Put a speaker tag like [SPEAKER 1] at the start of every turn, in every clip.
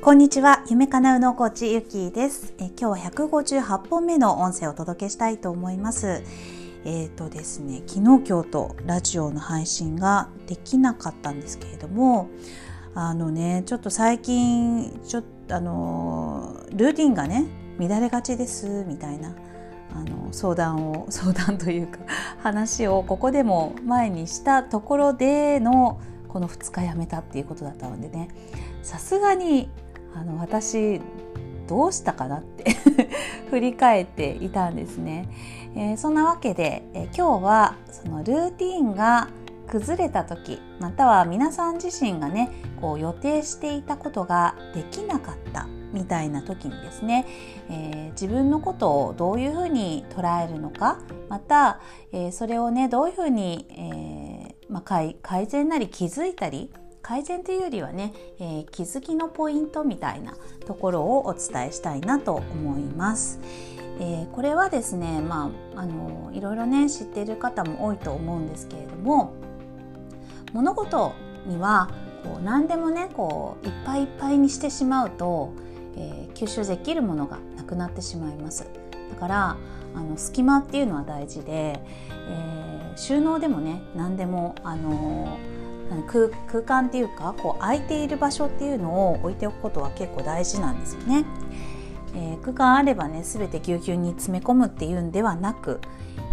[SPEAKER 1] こんにちは夢かなうのコーチゆきです。え今日は158本目の音声をお届けしたいと思います。えっ、ー、とですね昨日今日とラジオの配信ができなかったんですけれどもあのねちょっと最近ちょっとあのルーティンがね乱れがちですみたいなあの相談を 相談というか話をここでも前にしたところでのこの2日やめたっていうことだったのでねさすがにあの私どうしたかなって 振り返っていたんですね。えー、そんなわけで、えー、今日はそのルーティンが崩れた時または皆さん自身がねこう予定していたことができなかったみたいな時にですね、えー、自分のことをどういうふうに捉えるのかまた、え、それをねどういうふうに、えーまあ、改善なり気づいたり改善というよりはね、えー、気づきのポイントみたいなところをお伝えしたいなと思います。えー、これはですね、まあ、あのいろいろね知っている方も多いと思うんですけれども物事にはこう何でもねこういっぱいいっぱいにしてしまうと、えー、吸収できるものがなくなってしまいます。だからあの隙間っていうのは大事で、えー、収納でもね何でもあのー空空間っていうかこう空いている場所っていうのを置いておくことは結構大事なんですよね。えー、空間あればね全てぎゅうぎゅうに詰め込むっていうんではなく、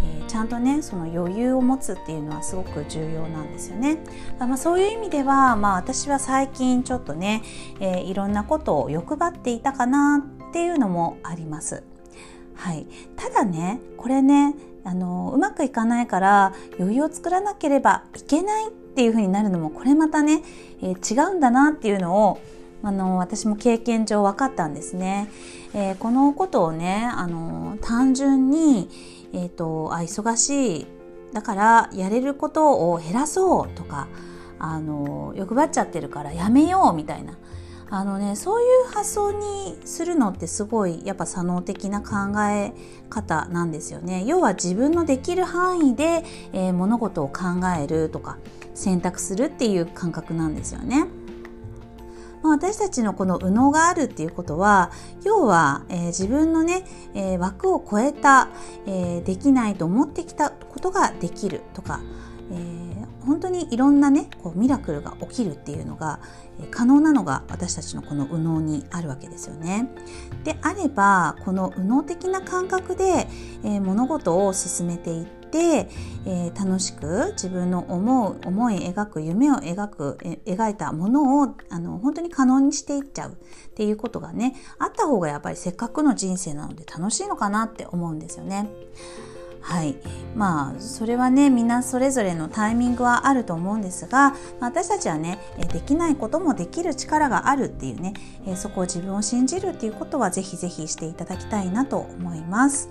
[SPEAKER 1] えー、ちゃんとねその余裕を持つっていうのはすごく重要なんですよね。まあ、そういう意味では、まあ、私は最近ちょっとね、えー、いろんなことを欲張っていたかなっていうのもあります。はい、ただねこれねあのうまくいかないから余裕を作らなければいけないっていう風になるのもこれまたね、えー、違うんだなっていうのをあの私も経験上分かったんですね。えー、このことをねあの単純に、えーと、あ忙しいだからやれることを減らそうとかあの欲張っちゃってるからやめようみたいなあのねそういう発想にするのってすごいやっぱ左脳的な考え方なんですよね。要は自分のできる範囲で、えー、物事を考えるとか選択するっていう感覚なんですよね。ま私たちのこの右脳があるっていうことは要は、えー、自分のね、えー、枠を超えた、え、できないと思ってきたことができるとか、え本当にいろんなねこうミラクルが起きるっていうのが可能なのが私たちのこの右脳にあるわけですよね。であればこの右脳的な感覚で、えー、物事を進めていって、えー、楽しく自分の思う思い描く夢を描く描いたものをあの本当に可能にしていっちゃうっていうことがねあった方がやっぱりせっかくの人生なので楽しいのかなって思うんですよね。はいまあそれはねみんなそれぞれのタイミングはあると思うんですが私たちはねできないこともできる力があるっていうねそこを自分を信じるっていうことはぜひぜひしていただきたいなと思います。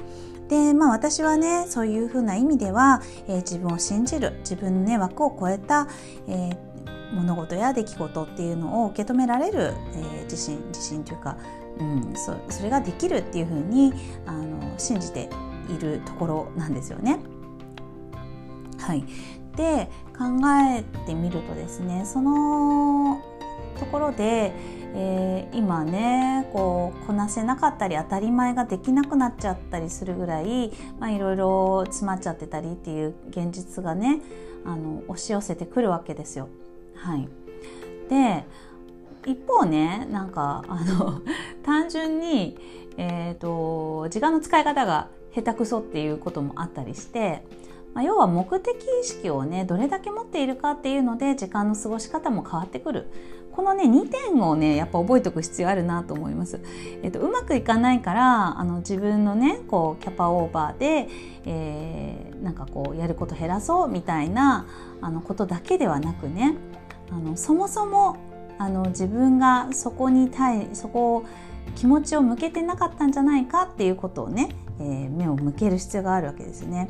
[SPEAKER 1] でまあ私はねそういうふうな意味では、えー、自分を信じる自分のね枠を超えた、えー、物事や出来事っていうのを受け止められる、えー、自信自信というか、うん、そそれができるっていうふうにあの信じているところなんですよね。はい、で考えてみるとですねそのところで、えー、今ねこうこなせなかったり当たり前ができなくなっちゃったりするぐらい、ま、いろいろ詰まっちゃってたりっていう現実がねあの押し寄せてくるわけですよ。はい、で一方ねなんかあの単純に、えーと時間の使い方が下手くそっていうこともあったりして、まあ、要は目的意識をねどれだけ持っているかっていうので時間の過ごし方も変わってくるこのね2点をねやっぱ覚えておく必要あるなと思います。えっと、うまくいかないからあの自分のねこうキャパオーバーで、えー、なんかこうやること減らそうみたいなあのことだけではなくねあのそもそもあの自分がそこに対そこを気持ちを向けてなかったんじゃないかっていうことをねえー、目を向ける必要があるわけですね。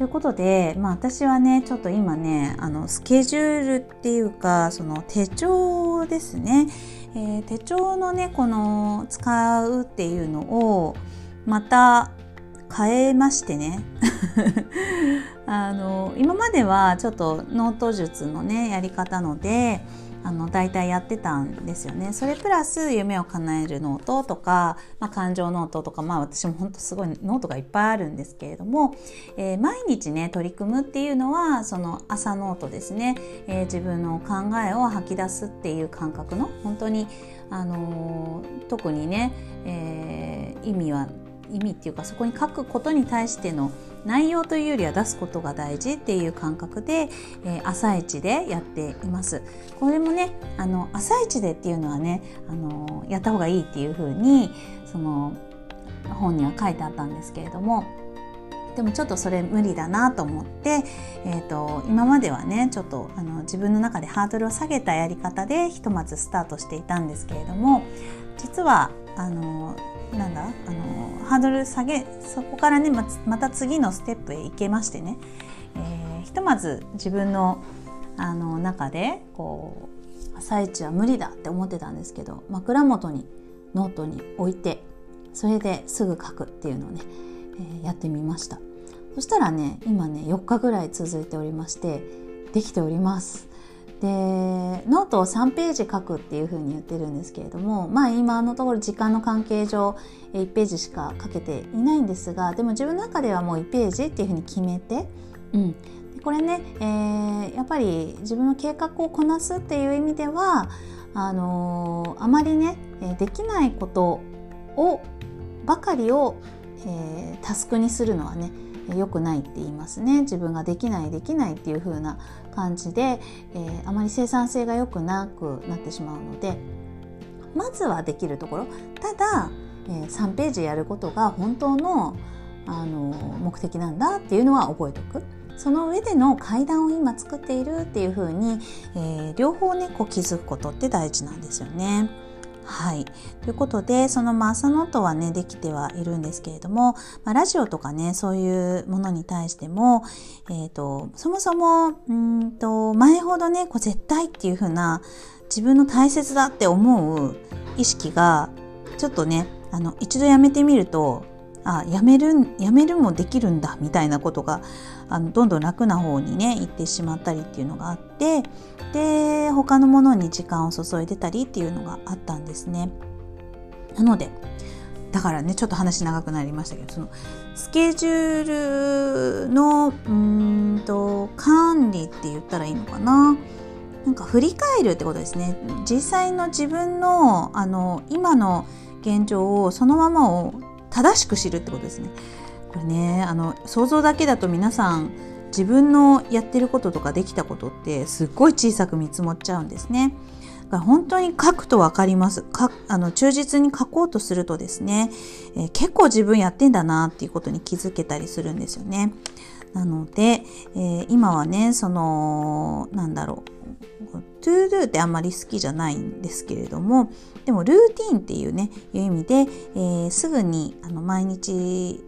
[SPEAKER 1] ということで、まあ、私はねちょっと今ねあのスケジュールっていうかその手帳ですね、えー、手帳のねこの使うっていうのをまた変えましてね あの今まではちょっとノート術のねやり方のであの大体やってたんですよね。それプラス夢を叶えるノートとか、まあ、感情ノートとか、まあ、私も本当すごいノートがいっぱいあるんですけれども、えー、毎日ね取り組むっていうのはその朝ノートですね、えー、自分の考えを吐き出すっていう感覚の本当に、あのー、特にね、え意味は意味っていうかそこに書くことに対しての内容というよりは出すことが大事っていう感覚で、えー、朝一でやっています。これもねあの朝一でっていうのはねあのやった方がいいっていうふうにその本には書いてあったんですけれどもでもちょっとそれ無理だなと思って、えーと、今まではねちょっとあの自分の中でハードルを下げたやり方でひとまずスタートしていたんですけれども実はあのなんだあのハードル下げそこからねまた次のステップへ行けましてね、えー、ひとまず自分のあの中でこう朝一は無理だって思ってたんですけど枕元にノートに置いてそれですぐ書くっていうのをね、やってみました。そしたらね今ね4日ぐらい続いておりましてできております。でノートを3ページ書くっていうふうに言ってるんですけれどもまあ今のところ時間の関係上1ページしか書けていないんですがでも自分の中ではもう1ページっていうふうに決めて、うん、これね、えー、やっぱり自分の計画をこなすっていう意味ではあのー、あまりねできないことをばかりを、えー、タスクにするのはね良くないって言いますね自分ができないできないっていう風な感じで、えー、あまり生産性が良くなくなってしまうのでまずはできるところただ、えー、3ページやることが本当のあの目的なんだっていうのは覚えておく。その上での階段を今作っているっていう風に、えー、両方ねこう気づくことって大事なんですよね。はい。ということで、そのま朝ノートはね、できてはいるんですけれども、まあ、ラジオとかね、そういうものに対しても、えっ、ー、と、そもそも、うんと、前ほどね、こう絶対っていう風な、自分の大切だって思う意識が、ちょっとね、あの、一度やめてみると、あやめるやめるもできるんだみたいなことがあのどんどん楽な方にね行ってしまったりっていうのがあってで他のものに時間を注いでたりっていうのがあったんですね。なのでだからねちょっと話長くなりましたけどそのスケジュールのうんと管理って言ったらいいのかな？なんか振り返るってことですね実際の自分のあの今の現状をそのままを正しく知るってことですね。これねあの想像だけだと皆さん自分のやってることとかできたことってすっごい小さく見積もっちゃうんですね。だから本当に書くと分かります。かあの忠実に書こうとするとですね、えー、結構自分やってんだなっていうことに気づけたりするんですよね。なので、えー、今はねそのなんだろうトゥードゥってあんまり好きじゃないんですけれどもでもルーティンっていうねいう意味で、えー、すぐにあの毎日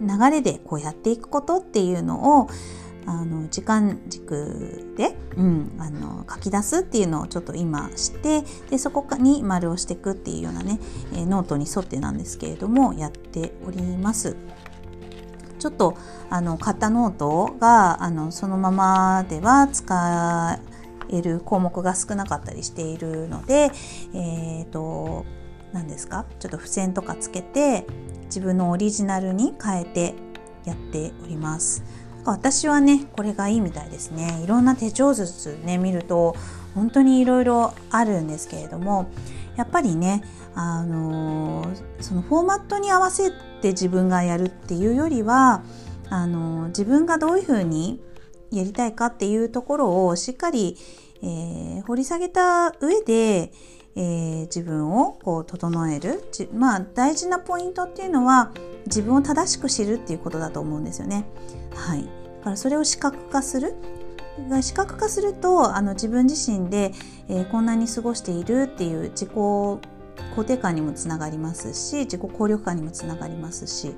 [SPEAKER 1] 流れでこうやっていくことっていうのをあの時間軸で、うん、あの書き出すっていうのをちょっと今してでそこに丸をしていくっていうようなね、えー、ノートに沿ってなんですけれどもやっております。ちょっとあの買ったノートがあのそのままでは使える項目が少なかったりしているので、えーと、何ですか？ちょっと付箋とかつけて自分のオリジナルに変えてやっております。私はねこれがいいみたいですねいろんな手帳術ね見ると本当にいろいろあるんですけれどもやっぱりねあのー、そのフォーマットに合わせて自分がやるっていうよりはあのー、自分がどういうふうにやりたいかっていうところをしっかり、えー、掘り下げた上で、えー、自分をこう整える。まあ大事なポイントっていうのは自分を正しく知るっていうことだと思うんですよね。はい、だからそれを視覚化する。視覚化するとあの自分自身で、えー、こんなに過ごしているっていう自己肯定感にもつながりますし自己効力感にもつながりますし。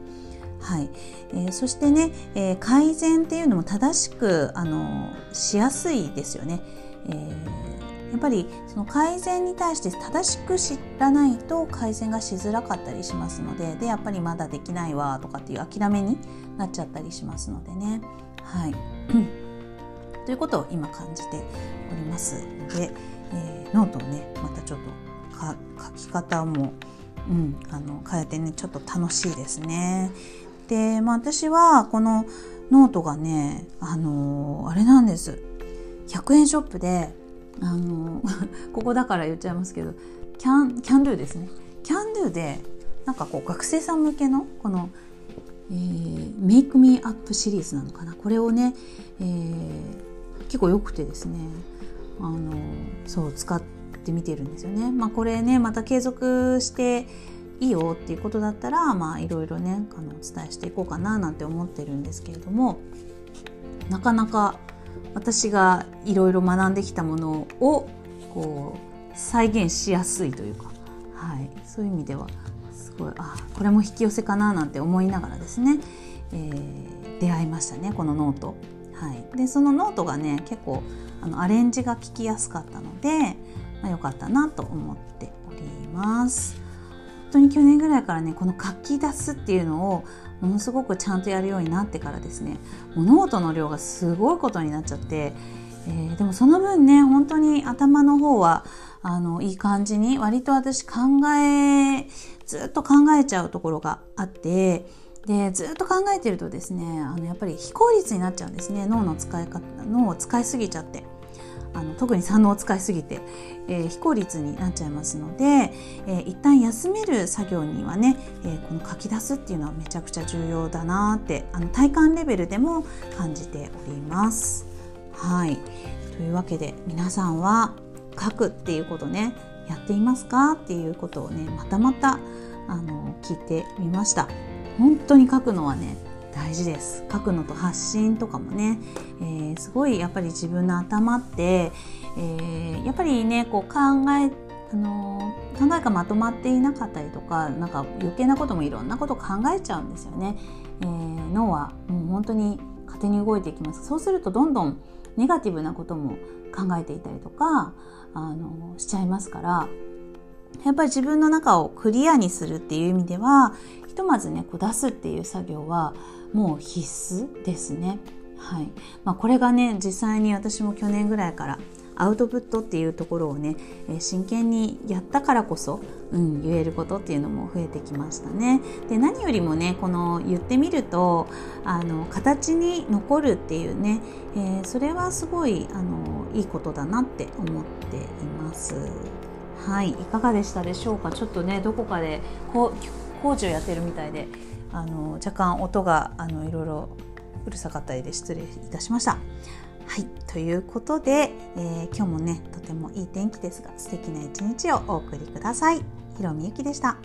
[SPEAKER 1] はいえー、そしてね、えー、改善っていうのも正しくあのしやすいですよね。えー、やっぱりその改善に対して正しく知らないと改善がしづらかったりしますのででやっぱりまだできないわとかっていう諦めになっちゃったりしますのでね。はい ということを今感じておりますので、えー、ノートをねまたちょっと書き方も、うん、あの変えてねちょっと楽しいですね。で、まあ、私はこのノートがねあのー、あれなんです。100円ショップであのー、ここだから言っちゃいますけどキャンキャンドゥですね。キャンドゥでなんかこう学生さん向けのこの、えー、メイクミーアップシリーズなのかな。これをね、えー、結構良くてですねあのそう使ってみてるんですよね。まあ、これねまた継続していいよっていうことだったらまあいろいろねあのお伝えしていこうかななんて思ってるんですけれどもなかなか私がいろいろ学んできたものをこう再現しやすいというか、はい、そういう意味ではすごいあこれも引き寄せかななんて思いながらですね、えー、出会いましたねこのノート。はい、でそのノートがね結構あのアレンジが効きやすかったので、まあ、よかったなと思っております。本当に去年ぐらいからねこの書き出すっていうのをものすごくちゃんとやるようになってからですね物事の量がすごいことになっちゃって、えー、でもその分ね本当に頭の方はあのいい感じに割と私考えずっと考えちゃうところがあってでずっと考えてるとですねあのやっぱり非効率になっちゃうんですね脳の使い方脳を使いすぎちゃって。あの特に三能を使いすぎて、えー、非効率になっちゃいますので、えー、一旦休める作業にはね、えー、この書き出すっていうのはめちゃくちゃ重要だなってあの体感レベルでも感じております。はいというわけで皆さんは書くっていうことねやっていますかっていうことをねまたまたあの聞いてみました。本当に書くのはね大事です。書くのと発信とかもね、えー、すごいやっぱり自分の頭って、えー、やっぱりねこう考えあの考えがまとまっていなかったりとかなんか余計なこともいろんなこと考えちゃうんですよね、えー、脳はもう本当に勝手に動いていきます。そうするとどんどんネガティブなことも考えていたりとかあのしちゃいますからやっぱり自分の中をクリアにするっていう意味ではひとまずねこう出すっていう作業はもう必須ですね。はいまあ、これがね実際に私も去年ぐらいからアウトプットっていうところをね、え真剣にやったからこそ、うん、言えることっていうのも増えてきましたね。で何よりもねこの言ってみるとあの形に残るっていうね、えー、それはすごいあのいいことだなって思っています。はい、いかがでしたでしょうか？ちょっとねどこかでこう工事をやってるみたいであの若干音があのいろいろうるさかったりで失礼いたしました。はいということで、えー、今日もねとてもいい天気ですが素敵な一日をお送りください。ひろみゆきでした。